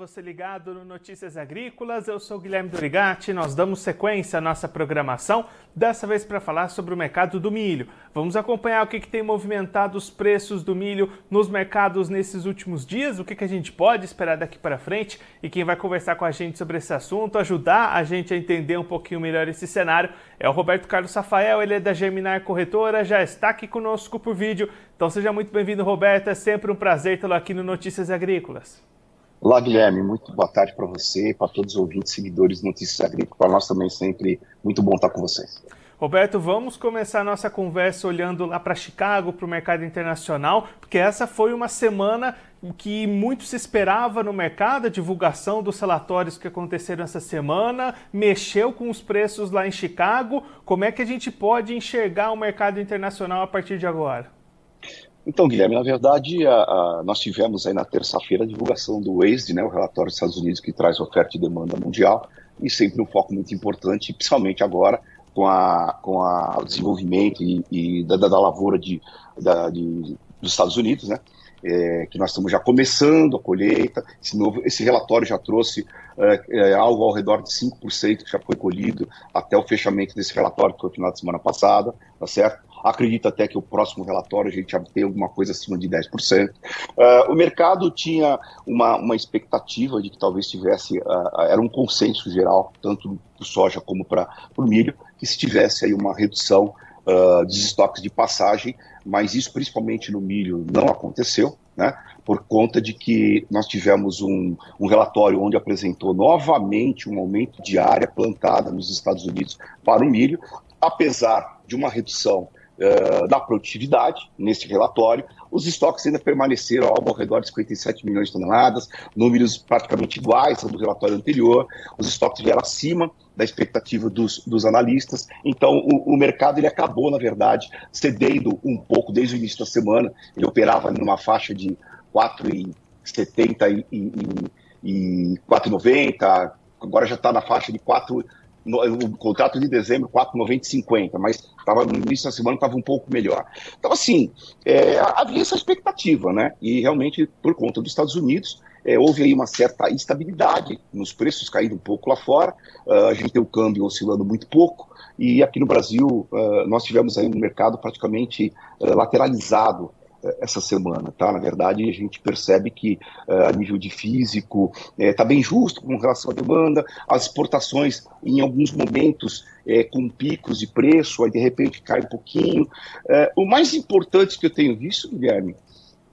você ligado no Notícias Agrícolas. Eu sou Guilherme Dorigati. Nós damos sequência à nossa programação, dessa vez para falar sobre o mercado do milho. Vamos acompanhar o que, que, tem movimentado os preços do milho nos mercados nesses últimos dias, o que, que a gente pode esperar daqui para frente. E quem vai conversar com a gente sobre esse assunto, ajudar a gente a entender um pouquinho melhor esse cenário, é o Roberto Carlos Rafael. Ele é da Germinar Corretora, já está aqui conosco por vídeo. Então seja muito bem-vindo, Roberto. É sempre um prazer tê-lo aqui no Notícias Agrícolas. Olá, Guilherme. Muito boa tarde para você, para todos os ouvintes, seguidores de Notícias Agrícolas. Para nós também sempre muito bom estar com vocês. Roberto, vamos começar a nossa conversa olhando lá para Chicago, para o mercado internacional, porque essa foi uma semana que muito se esperava no mercado, a divulgação dos relatórios que aconteceram essa semana, mexeu com os preços lá em Chicago. Como é que a gente pode enxergar o mercado internacional a partir de agora? Então, Guilherme, na verdade, a, a, nós tivemos aí na terça-feira a divulgação do WASD, né, o relatório dos Estados Unidos que traz oferta e demanda mundial, e sempre um foco muito importante, principalmente agora com, a, com o desenvolvimento e, e da, da, lavoura de, da, de, dos Estados Unidos, né, é, que nós estamos já começando a colheita. Esse, novo, esse relatório já trouxe é, é, algo ao redor de 5% que já foi colhido até o fechamento desse relatório, que foi no final de semana passada, tá certo? Acredito até que o próximo relatório a gente já tem alguma coisa acima de 10%. Uh, ah, o mercado tinha uma, uma expectativa de que talvez tivesse, uh, era um consenso geral, tanto para soja como para o milho, que se tivesse aí uma redução uh, dos estoques de passagem, mas isso principalmente no milho não aconteceu, né? por conta de que nós tivemos um, um, relatório onde apresentou novamente um aumento de área plantada nos Estados Unidos para o milho, apesar de uma redução uh, da produtividade nesse relatório. Os estoques ainda permaneceram ao redor de 57 milhões de toneladas, números praticamente iguais ao do relatório anterior. Os estoques vieram acima da expectativa dos, dos analistas. Então, o, o, mercado ele acabou, na verdade, cedendo um pouco desde o início da semana. Ele operava numa faixa de 4,70 e, e, e 4,90. Agora já está na faixa de 4 o contrato de dezembro 4,90 mas tava, no início da semana estava um pouco melhor. Então, assim, é, havia essa expectativa, né? E realmente, por conta dos Estados Unidos, é, houve aí uma certa instabilidade nos preços caindo um pouco lá fora, uh, a gente tem o câmbio oscilando muito pouco, e aqui no Brasil uh, nós tivemos aí um mercado praticamente uh, lateralizado essa semana, tá? Na verdade, a gente percebe que uh, a nível de físico está eh, bem justo com relação à demanda, as exportações em alguns momentos é, com picos de preço, aí de repente cai um pouquinho. o mais importante que eu tenho visto, Guilherme,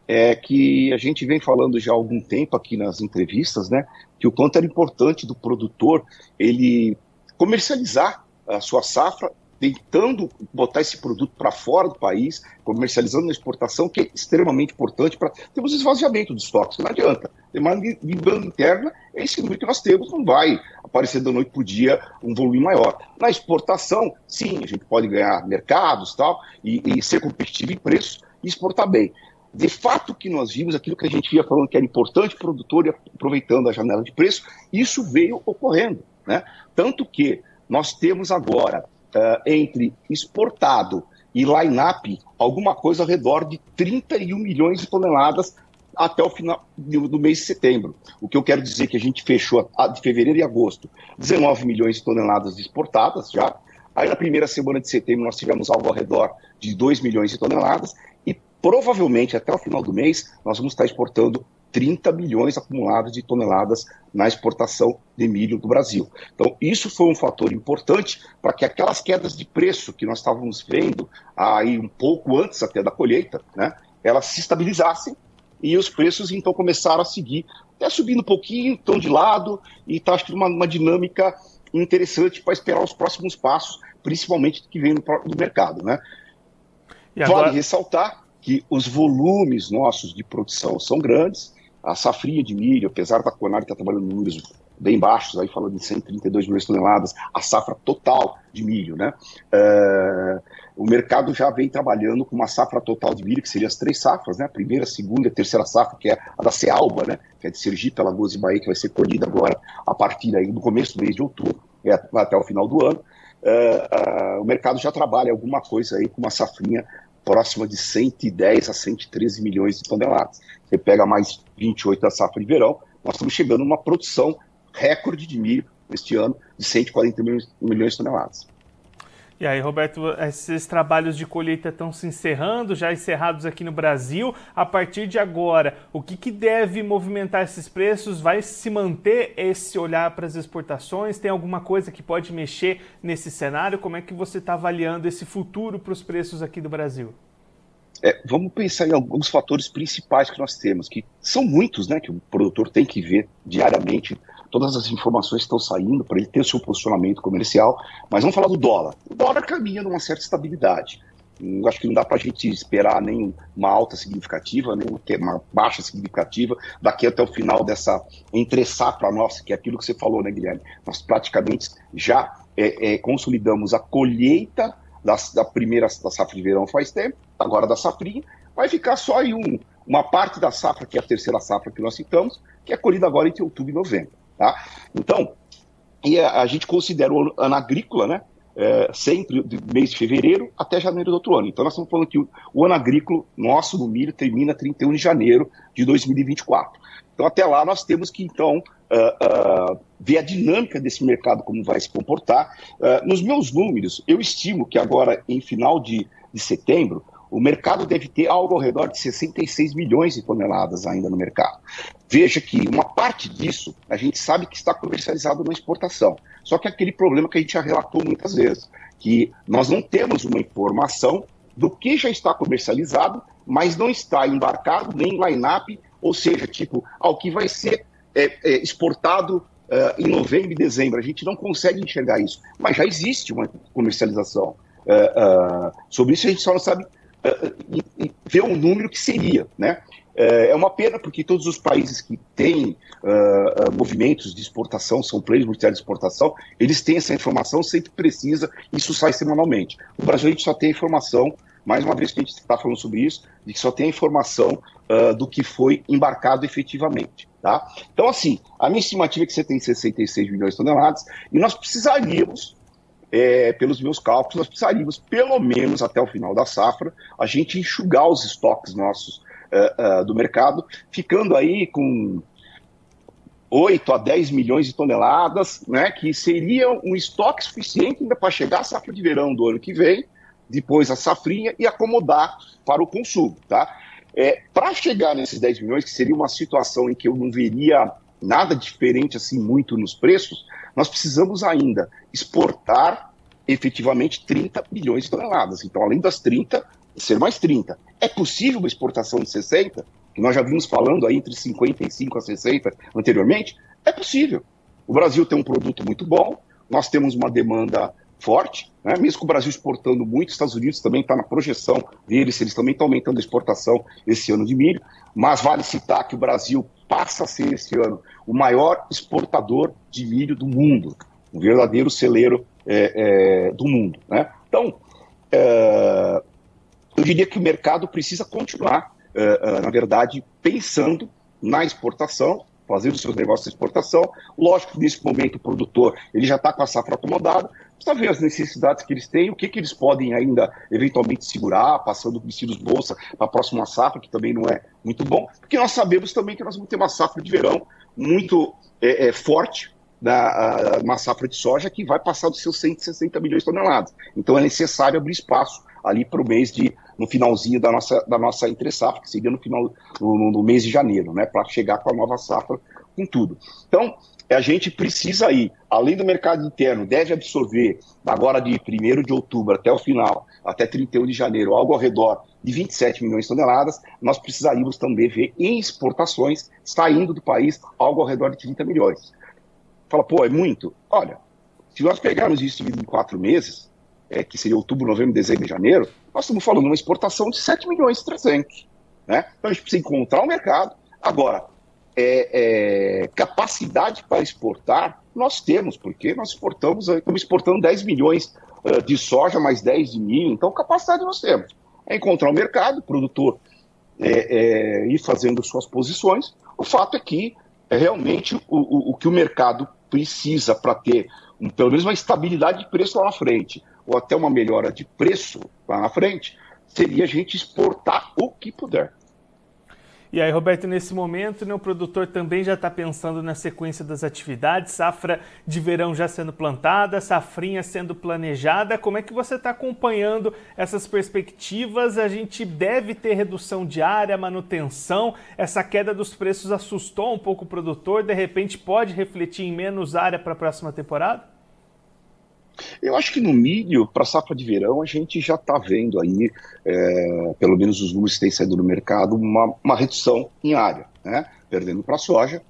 é que a gente vem falando já há algum tempo aqui nas entrevistas, né, que o quanto era importante do produtor ele comercializar a sua safra tentando botar esse produto para fora do país, comercializando na exportação, que é extremamente importante para termos esvaziamento dos estoques. Não adianta. Demanda de demanda interna é esse número que nós temos, não vai aparecer da noite para o dia um volume maior. Na exportação, sim, a gente pode ganhar mercados tal, e, e ser competitivo em preço e exportar bem. De fato que nós vimos aquilo que a gente ia falando que era importante produtor e aproveitando a janela de preço, isso veio ocorrendo. Né? Tanto que nós temos agora uh, entre exportado e line-up alguma coisa ao redor de 31 milhões de toneladas até o final do mês de setembro. O que eu quero dizer que a gente fechou de fevereiro e agosto 19 milhões de toneladas exportadas já. Aí na primeira semana de setembro nós tivemos algo ao redor de 2 milhões de toneladas e provavelmente até o final do mês nós vamos estar exportando 30 milhões acumulados de toneladas na exportação de milho do Brasil. Então, isso foi um fator importante para que aquelas quedas de preço que nós estávamos vendo aí um pouco antes até da colheita, né, elas se estabilizassem e os preços então começaram a seguir, até subindo um pouquinho, estão de lado, e está uma, uma dinâmica interessante para esperar os próximos passos, principalmente que vem do, do mercado. Né? Agora... Vale ressaltar que os volumes nossos de produção são grandes, a safrinha de milho, apesar da Conab estar trabalhando números bem baixos, aí falando de 132 milhões de toneladas, a safra total de milho, né? Uh, o mercado já vem trabalhando com uma safra total de milho, que seria as três safras, né? A primeira, a segunda e a terceira safra, que é a da Cealba, né? Que é de Sergipe, Alagoas e Bahia, que vai ser colhida agora a partir aí do começo do mês de outubro, é, até o final do ano. Uh, uh, o mercado já trabalha alguma coisa aí com uma safrinha próxima de 110 a 113 milhões de toneladas. Você pega mais 28 da safra de verão, nós estamos chegando numa produção recorde de milho este ano de 140 milhões, milhões de toneladas. E aí, Roberto, esses trabalhos de colheita estão se encerrando, já encerrados aqui no Brasil. A partir de agora, o que, que deve movimentar esses preços? Vai se manter esse olhar para as exportações? Tem alguma coisa que pode mexer nesse cenário? Como é que você está avaliando esse futuro para os preços aqui do Brasil? É, vamos pensar em alguns fatores principais que nós temos, que são muitos, né, que o produtor tem que ver diariamente todas as informações estão saindo para ele ter o seu posicionamento comercial, mas vamos falar do dólar. O dólar caminha numa certa estabilidade. Eu acho que não dá para a gente esperar nem uma alta significativa, nem uma baixa significativa daqui até o final dessa entre safra nossa, que é aquilo que você falou, né, Guilherme? Nós praticamente já é, é, consolidamos a colheita da, da, primeira da safra de verão faz tempo, agora da safrinha, vai ficar só aí um, uma parte da safra, que é a terceira safra que nós citamos, que é colhida agora entre outubro e novembro. Tá? Então, e a, a gente considera o ano agrícola, né? É, sempre do mês de fevereiro até janeiro do outro ano. Então, nós estamos falando que o, o ano agrícola nosso no milho termina 31 de janeiro de 2024. Então, até lá, nós temos que, então, uh, uh, ver a dinâmica desse mercado, como vai se comportar. Uh, nos meus números, eu estimo que agora, em final de, de setembro, o mercado deve ter algo ao redor de 66 milhões de toneladas ainda no mercado. Veja que uma parte disso a gente sabe que está comercializado na exportação. Só que é aquele problema que a gente já relatou muitas vezes, que nós não temos uma informação do que já está comercializado, mas não está embarcado nem em line-up, ou seja, tipo, ao que vai ser é, é, exportado uh, em novembro e dezembro. A gente não consegue enxergar isso, mas já existe uma comercialização. Uh, uh, sobre isso a gente só não sabe ver um número que seria, né? É uma pena porque todos os países que têm uh, movimentos de exportação, são players mundiais de exportação, eles têm essa informação, sempre precisa, isso sai semanalmente. O Brasil a gente só tem a informação, mais uma vez que a gente está falando sobre isso, de que só tem a informação uh, do que foi embarcado efetivamente. Tá? Então, assim, a minha estimativa é que você tem 66 milhões de toneladas e nós precisaríamos é, pelos meus cálculos, nós precisaríamos, pelo menos até o final da safra, a gente enxugar os estoques nossos uh, do mercado, ficando aí com 8 a 10 milhões de toneladas, né, que seria um estoque suficiente ainda para chegar à safra de verão do ano que vem, depois a safrinha e acomodar para o consumo. Tá? É, para chegar nesses 10 milhões, que seria uma situação em que eu não veria nada diferente assim muito nos preços, nós precisamos ainda exportar efetivamente 30 bilhões de toneladas. Então, além das 30, ser mais 30. É possível uma exportação de 60, que nós já vimos falando aí entre 55 a 60 anteriormente? É possível. O Brasil tem um produto muito bom, nós temos uma demanda forte, né? mesmo com o Brasil exportando muito, os Estados Unidos também está na projeção deles, eles também estão aumentando a exportação esse ano de milho, mas vale citar que o Brasil passa a ser esse ano o maior exportador de milho do mundo, um verdadeiro celeiro é, é, do mundo. Né? Então, é, eu diria que o mercado precisa continuar, é, é, na verdade, pensando na exportação, fazendo seus negócios de exportação. Lógico que nesse momento o produtor ele já está com a safra acomodada, precisa ver as necessidades que eles têm, o que, que eles podem ainda eventualmente segurar, passando vestidos bolsa para a próxima safra, que também não é muito bom, porque nós sabemos também que nós vamos ter uma safra de verão muito é, é, forte, da, uma safra de soja que vai passar dos seus 160 milhões de toneladas. Então é necessário abrir espaço ali para o mês de, no finalzinho da nossa, da nossa entre safra, que seria no final, no, no mês de janeiro, né, para chegar com a nova safra com tudo. Então, a gente precisa aí, além do mercado interno, deve absorver, agora de 1 de outubro até o final, até 31 de janeiro, algo ao redor de 27 milhões de toneladas, nós precisaríamos também ver em exportações saindo do país algo ao redor de 30 milhões. Fala, pô, é muito? Olha, se nós pegarmos isso em quatro meses, é, que seria outubro, novembro, dezembro e janeiro, nós estamos falando de uma exportação de 7 milhões e 300. Né? Então a gente precisa encontrar o um mercado. Agora, é, é, capacidade para exportar, nós temos, porque nós exportamos, estamos exportando 10 milhões uh, de soja, mais 10 de milho, então capacidade nós temos. É encontrar o um mercado, produtor é, é, ir fazendo suas posições. O fato é que é realmente o, o, o que o mercado precisa para ter um, pelo menos uma estabilidade de preço lá na frente, ou até uma melhora de preço lá na frente, seria a gente exportar o que puder. E aí, Roberto, nesse momento, né, o produtor também já está pensando na sequência das atividades, safra de verão já sendo plantada, safrinha sendo planejada. Como é que você está acompanhando essas perspectivas? A gente deve ter redução diária, manutenção. Essa queda dos preços assustou um pouco o produtor, de repente pode refletir em menos área para a próxima temporada? Eu acho que no milho, para safra de verão, a gente já está vendo aí, é, pelo menos os números que têm saído no mercado, uma, uma redução em área, né? perdendo para a soja.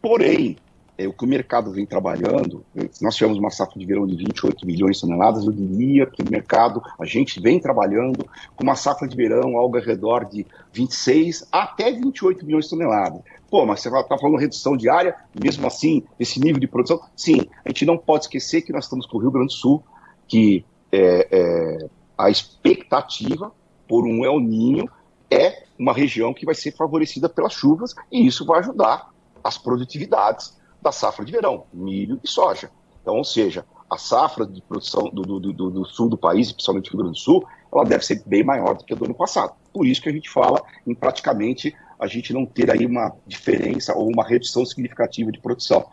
Porém, é, o que o mercado vem trabalhando, nós tivemos uma safra de verão de 28 milhões de toneladas, eu diria que o mercado, a gente vem trabalhando com uma safra de verão algo ao redor de 26 até 28 milhões de toneladas. Pô, mas você está falando redução diária, mesmo assim, esse nível de produção? Sim, a gente não pode esquecer que nós estamos com o Rio Grande do Sul, que é, é, a expectativa por um El Ninho é uma região que vai ser favorecida pelas chuvas e isso vai ajudar as produtividades da safra de verão, milho e soja. Então, ou seja, a safra de produção do, do, do, do sul do país, principalmente do Rio Grande do Sul, ela deve ser bem maior do que a do ano passado. Por isso que a gente fala em praticamente a gente não ter aí uma diferença ou uma redução significativa de produção.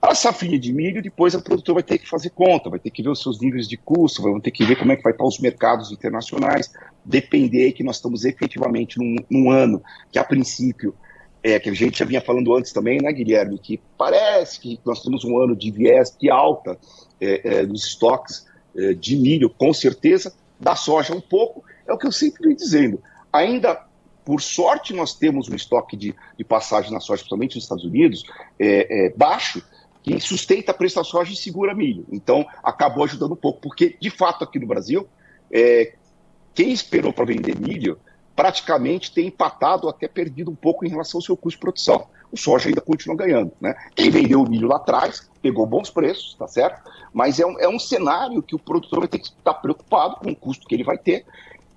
A safrinha de milho, depois o produtor vai ter que fazer conta, vai ter que ver os seus níveis de custo, vai ter que ver como é que vai estar os mercados internacionais, depender que nós estamos efetivamente num, num ano que, a princípio, é, que a gente já vinha falando antes também, né, Guilherme, que parece que nós temos um ano de viés de alta é, é, nos estoques é, de milho, com certeza, da soja um pouco, é o que eu sempre venho dizendo. Ainda, por sorte, nós temos um estoque de, de passagem na soja, principalmente nos Estados Unidos, é, é, baixo, que sustenta a preço da soja e segura milho. Então, acabou ajudando um pouco, porque, de fato, aqui no Brasil, quem esperou para vender milho praticamente tem empatado, até perdido um pouco em relação ao seu custo de produção. O soja ainda continua ganhando. Né? Quem vendeu o milho lá atrás pegou bons preços, tá certo? Mas é um, é um cenário que o produtor vai ter que estar preocupado com o custo que ele vai ter.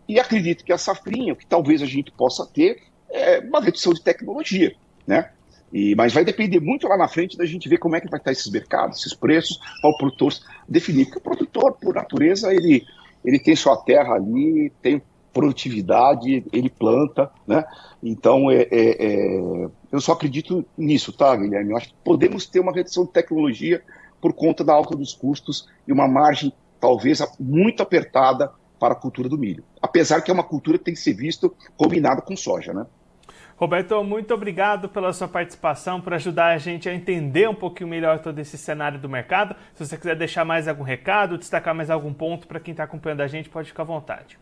E acredito que a safrinha, o que talvez a gente possa ter, é uma redução de tecnologia. Né? E, mas vai depender muito lá na frente da gente ver como é que vai estar esses mercados, esses preços, para o produtor definir. Porque o produtor, por natureza, ele, ele tem sua terra ali, tem produtividade, ele planta, né? Então, é, é, é, eu só acredito nisso, tá, Guilherme? Eu acho que podemos ter uma redução de tecnologia por conta da alta dos custos e uma margem, talvez, muito apertada para a cultura do milho. Apesar que é uma cultura que tem que ser vista combinada com soja, né? Roberto, muito obrigado pela sua participação, por ajudar a gente a entender um pouquinho melhor todo esse cenário do mercado. Se você quiser deixar mais algum recado, destacar mais algum ponto para quem está acompanhando a gente, pode ficar à vontade.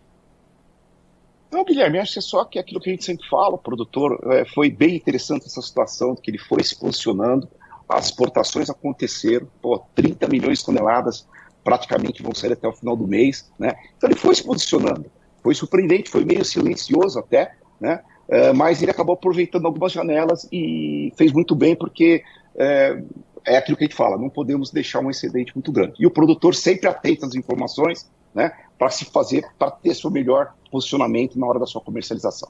Não, Guilherme, acho que é só que aquilo que a gente sempre fala, o produtor, é, foi bem interessante essa situação, que ele foi se posicionando, as exportações aconteceram, pô, 30 milhões de toneladas praticamente vão sair até o final do mês, né? Então ele foi se posicionando, foi surpreendente, foi meio silencioso até, né? É, mas ele acabou aproveitando algumas janelas e fez muito bem, porque é, é aquilo que a gente fala, não podemos deixar um excedente muito grande. E o produtor sempre atento às informações, né? Para se fazer, para ter seu melhor posicionamento na hora da sua comercialização.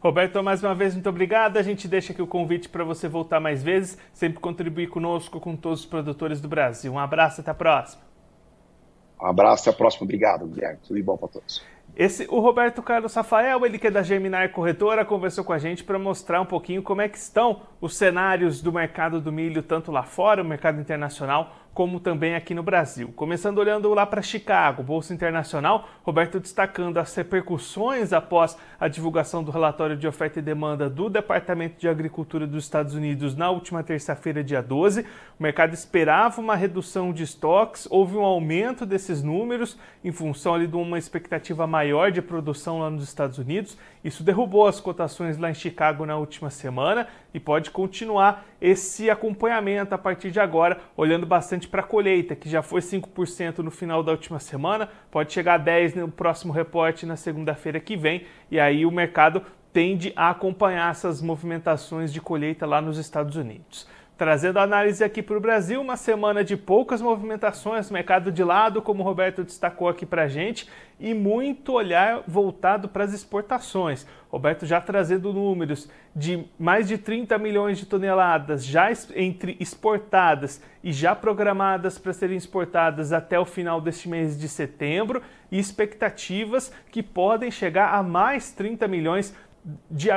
Roberto, mais uma vez, muito obrigado. A gente deixa aqui o convite para você voltar mais vezes, sempre contribuir conosco, com todos os produtores do Brasil. Um abraço, até a próxima. Um abraço, até a próxima. Obrigado, Guilherme. Tudo de bom para todos. Esse, o Roberto Carlos Rafael, ele que é da Germinar Corretora, conversou com a gente para mostrar um pouquinho como é que estão os cenários do mercado do milho, tanto lá fora, o mercado internacional, como também aqui no Brasil. Começando olhando lá para Chicago, Bolsa Internacional, Roberto destacando as repercussões após a divulgação do relatório de oferta e demanda do Departamento de Agricultura dos Estados Unidos na última terça-feira, dia 12. O mercado esperava uma redução de estoques, houve um aumento desses números em função ali de uma expectativa maior de produção lá nos Estados Unidos. Isso derrubou as cotações lá em Chicago na última semana e pode continuar esse acompanhamento a partir de agora, olhando bastante para a colheita, que já foi 5% no final da última semana, pode chegar a 10% no próximo reporte na segunda-feira que vem, e aí o mercado tende a acompanhar essas movimentações de colheita lá nos Estados Unidos. Trazendo a análise aqui para o Brasil, uma semana de poucas movimentações, mercado de lado, como o Roberto destacou aqui para a gente, e muito olhar voltado para as exportações. Roberto já trazendo números de mais de 30 milhões de toneladas já entre exportadas e já programadas para serem exportadas até o final deste mês de setembro, e expectativas que podem chegar a mais 30 milhões de,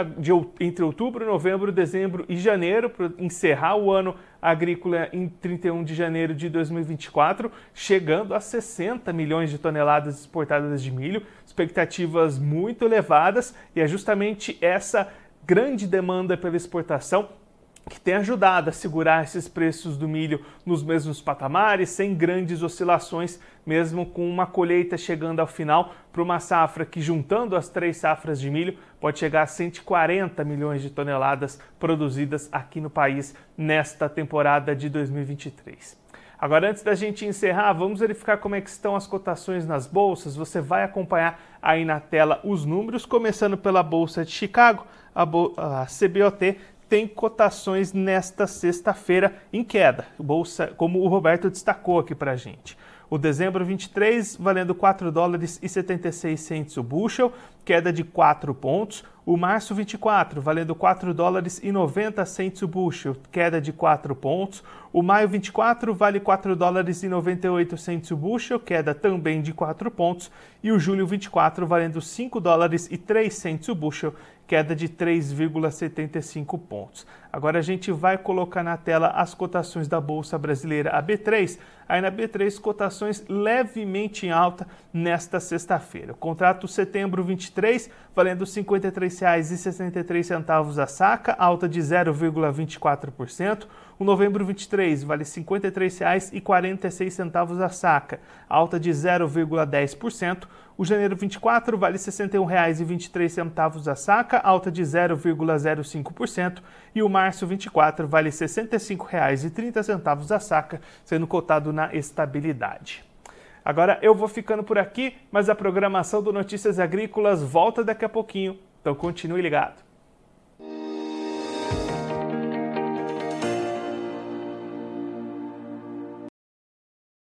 entre outubro, novembro, dezembro e janeiro, para encerrar o ano agrícola em 31 de janeiro de 2024, chegando a 60 milhões de toneladas exportadas de milho, expectativas muito elevadas, e é justamente essa grande demanda pela exportação que tem ajudado a segurar esses preços do milho nos mesmos patamares, sem grandes oscilações, mesmo com uma colheita chegando ao final para uma safra que, juntando as três safras de milho, pode chegar a 140 milhões de toneladas produzidas aqui no país nesta temporada de 2023. Agora, antes da gente encerrar, vamos verificar como é que estão as cotações nas bolsas. Você vai acompanhar aí na tela os números, começando pela Bolsa de Chicago, a, a CBOT tem cotações nesta sexta-feira em queda, bolsa, como o Roberto destacou aqui para a gente. O dezembro 23 valendo 4 dólares e 76 centes o bushel, queda de 4 pontos. O março 24 valendo 4 dólares e 90 centes o bushel, queda de 4 pontos. O maio 24 vale 4 dólares e 98 centes o bushel, queda também de 4 pontos. E o julho 24 valendo 5 dólares e 3 centes o bushel, queda de 3,75 pontos. Agora a gente vai colocar na tela as cotações da Bolsa Brasileira, a B3. Aí na B3, cotações levemente em alta nesta sexta-feira. O contrato setembro 23, valendo R$ 53,63 a saca, alta de 0,24%. O novembro 23 vale R$ 53,46 a saca, alta de 0,10%. O janeiro 24 vale R$ 61,23 a saca, alta de 0,05%. E o março 24 vale R$ 65,30 a saca, sendo cotado na estabilidade. Agora eu vou ficando por aqui, mas a programação do Notícias Agrícolas volta daqui a pouquinho, então continue ligado.